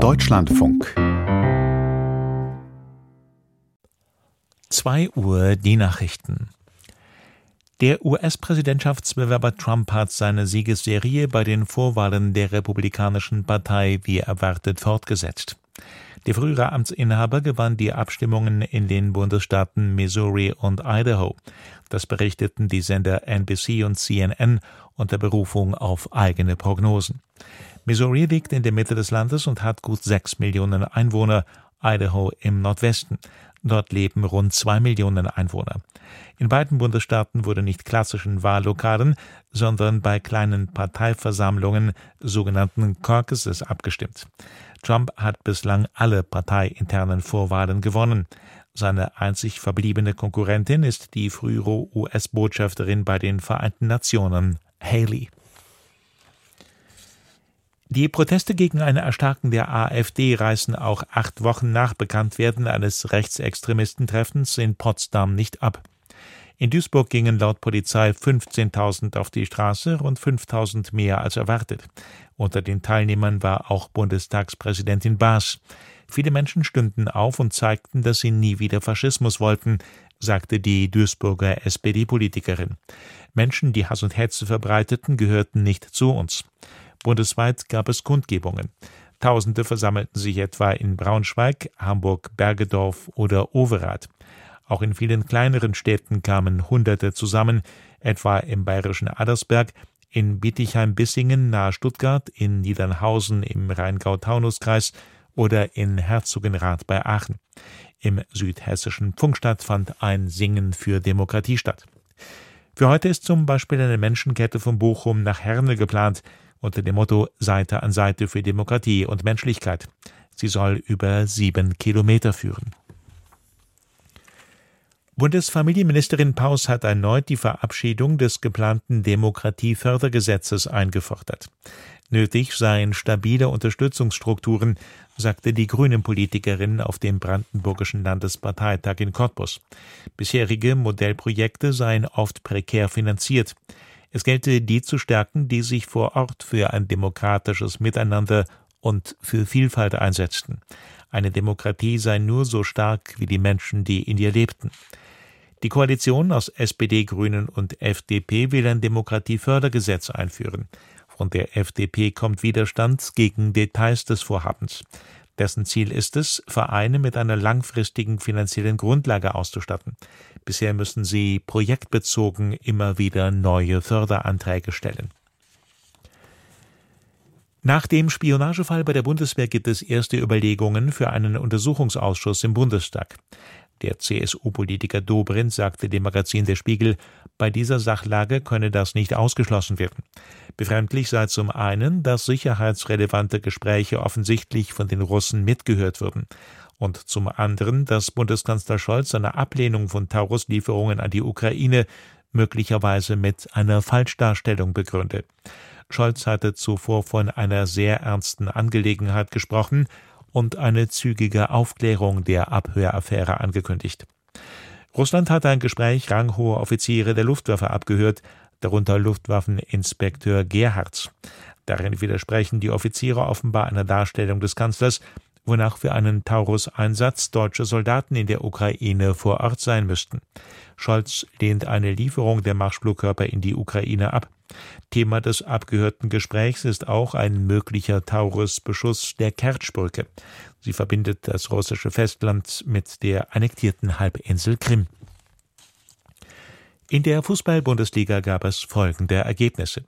Deutschlandfunk 2 Uhr die Nachrichten. Der US-Präsidentschaftsbewerber Trump hat seine Siegesserie bei den Vorwahlen der Republikanischen Partei wie erwartet fortgesetzt. Der frühere Amtsinhaber gewann die Abstimmungen in den Bundesstaaten Missouri und Idaho. Das berichteten die Sender NBC und CNN unter Berufung auf eigene Prognosen. Missouri liegt in der Mitte des Landes und hat gut sechs Millionen Einwohner, Idaho im Nordwesten. Dort leben rund zwei Millionen Einwohner. In beiden Bundesstaaten wurde nicht klassischen Wahllokalen, sondern bei kleinen Parteiversammlungen, sogenannten Caucuses, abgestimmt. Trump hat bislang alle parteiinternen Vorwahlen gewonnen. Seine einzig verbliebene Konkurrentin ist die frühere US-Botschafterin bei den Vereinten Nationen, Haley. Die Proteste gegen eine Erstarken der AfD reißen auch acht Wochen nach Bekanntwerden eines Rechtsextremistentreffens in Potsdam nicht ab. In Duisburg gingen laut Polizei 15.000 auf die Straße, rund 5.000 mehr als erwartet. Unter den Teilnehmern war auch Bundestagspräsidentin Baas. Viele Menschen stünden auf und zeigten, dass sie nie wieder Faschismus wollten, sagte die Duisburger SPD-Politikerin. Menschen, die Hass und Hetze verbreiteten, gehörten nicht zu uns. Bundesweit gab es Kundgebungen. Tausende versammelten sich etwa in Braunschweig, Hamburg, Bergedorf oder Overath. Auch in vielen kleineren Städten kamen Hunderte zusammen, etwa im bayerischen Addersberg, in Bietigheim-Bissingen nahe Stuttgart, in Niedernhausen im Rheingau-Taunus-Kreis oder in Herzogenrath bei Aachen. Im südhessischen Pfungstadt fand ein Singen für Demokratie statt. Für heute ist zum Beispiel eine Menschenkette von Bochum nach Herne geplant, unter dem Motto Seite an Seite für Demokratie und Menschlichkeit. Sie soll über sieben Kilometer führen. Bundesfamilienministerin Paus hat erneut die Verabschiedung des geplanten Demokratiefördergesetzes eingefordert. Nötig seien stabile Unterstützungsstrukturen, sagte die Grünen-Politikerin auf dem Brandenburgischen Landesparteitag in Cottbus. Bisherige Modellprojekte seien oft prekär finanziert. Es gelte die zu stärken, die sich vor Ort für ein demokratisches Miteinander und für Vielfalt einsetzten. Eine Demokratie sei nur so stark wie die Menschen, die in ihr lebten. Die Koalition aus SPD, Grünen und FDP will ein Demokratiefördergesetz einführen. Von der FDP kommt Widerstand gegen Details des Vorhabens. Dessen Ziel ist es, Vereine mit einer langfristigen finanziellen Grundlage auszustatten. Bisher müssen sie projektbezogen immer wieder neue Förderanträge stellen. Nach dem Spionagefall bei der Bundeswehr gibt es erste Überlegungen für einen Untersuchungsausschuss im Bundestag. Der CSU-Politiker Dobrindt sagte dem Magazin Der Spiegel, bei dieser Sachlage könne das nicht ausgeschlossen werden. Befremdlich sei zum einen, dass sicherheitsrelevante Gespräche offensichtlich von den Russen mitgehört würden und zum anderen, dass Bundeskanzler Scholz seine Ablehnung von Taurus-Lieferungen an die Ukraine möglicherweise mit einer Falschdarstellung begründe. Scholz hatte zuvor von einer sehr ernsten Angelegenheit gesprochen und eine zügige Aufklärung der Abhöraffäre angekündigt. Russland hat ein Gespräch ranghoher Offiziere der Luftwaffe abgehört, darunter Luftwaffeninspekteur Gerhards. Darin widersprechen die Offiziere offenbar einer Darstellung des Kanzlers, wonach für einen Taurus-Einsatz deutsche Soldaten in der Ukraine vor Ort sein müssten. Scholz lehnt eine Lieferung der Marschflugkörper in die Ukraine ab. Thema des abgehörten Gesprächs ist auch ein möglicher Taurus-Beschuss der Kertschbrücke. Sie verbindet das russische Festland mit der annektierten Halbinsel Krim. In der Fußball-Bundesliga gab es folgende Ergebnisse.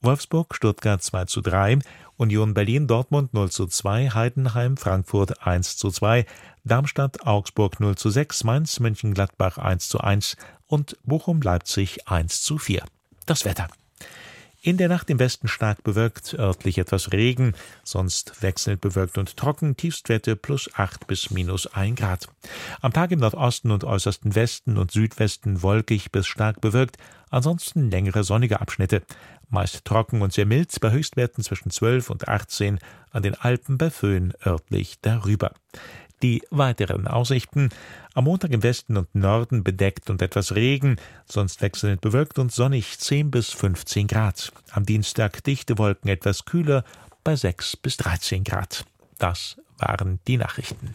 Wolfsburg, Stuttgart 2 zu 3, Union Berlin, Dortmund 0 zu 2, Heidenheim, Frankfurt 1 zu 2, Darmstadt, Augsburg 0 zu 6, Mainz, Mönchengladbach 1 zu 1 und Bochum, Leipzig 1 zu 4. Das Wetter. In der Nacht im Westen stark bewölkt, örtlich etwas Regen, sonst wechselnd bewölkt und trocken, Tiefstwerte plus 8 bis minus 1 Grad. Am Tag im Nordosten und äußersten Westen und Südwesten wolkig bis stark bewölkt, ansonsten längere sonnige Abschnitte. Meist trocken und sehr mild, bei Höchstwerten zwischen 12 und 18, an den Alpen bei Föhn örtlich darüber. Die weiteren Aussichten am Montag im Westen und Norden bedeckt und etwas Regen, sonst wechselnd bewölkt und sonnig 10 bis 15 Grad. Am Dienstag dichte Wolken etwas kühler bei 6 bis 13 Grad. Das waren die Nachrichten.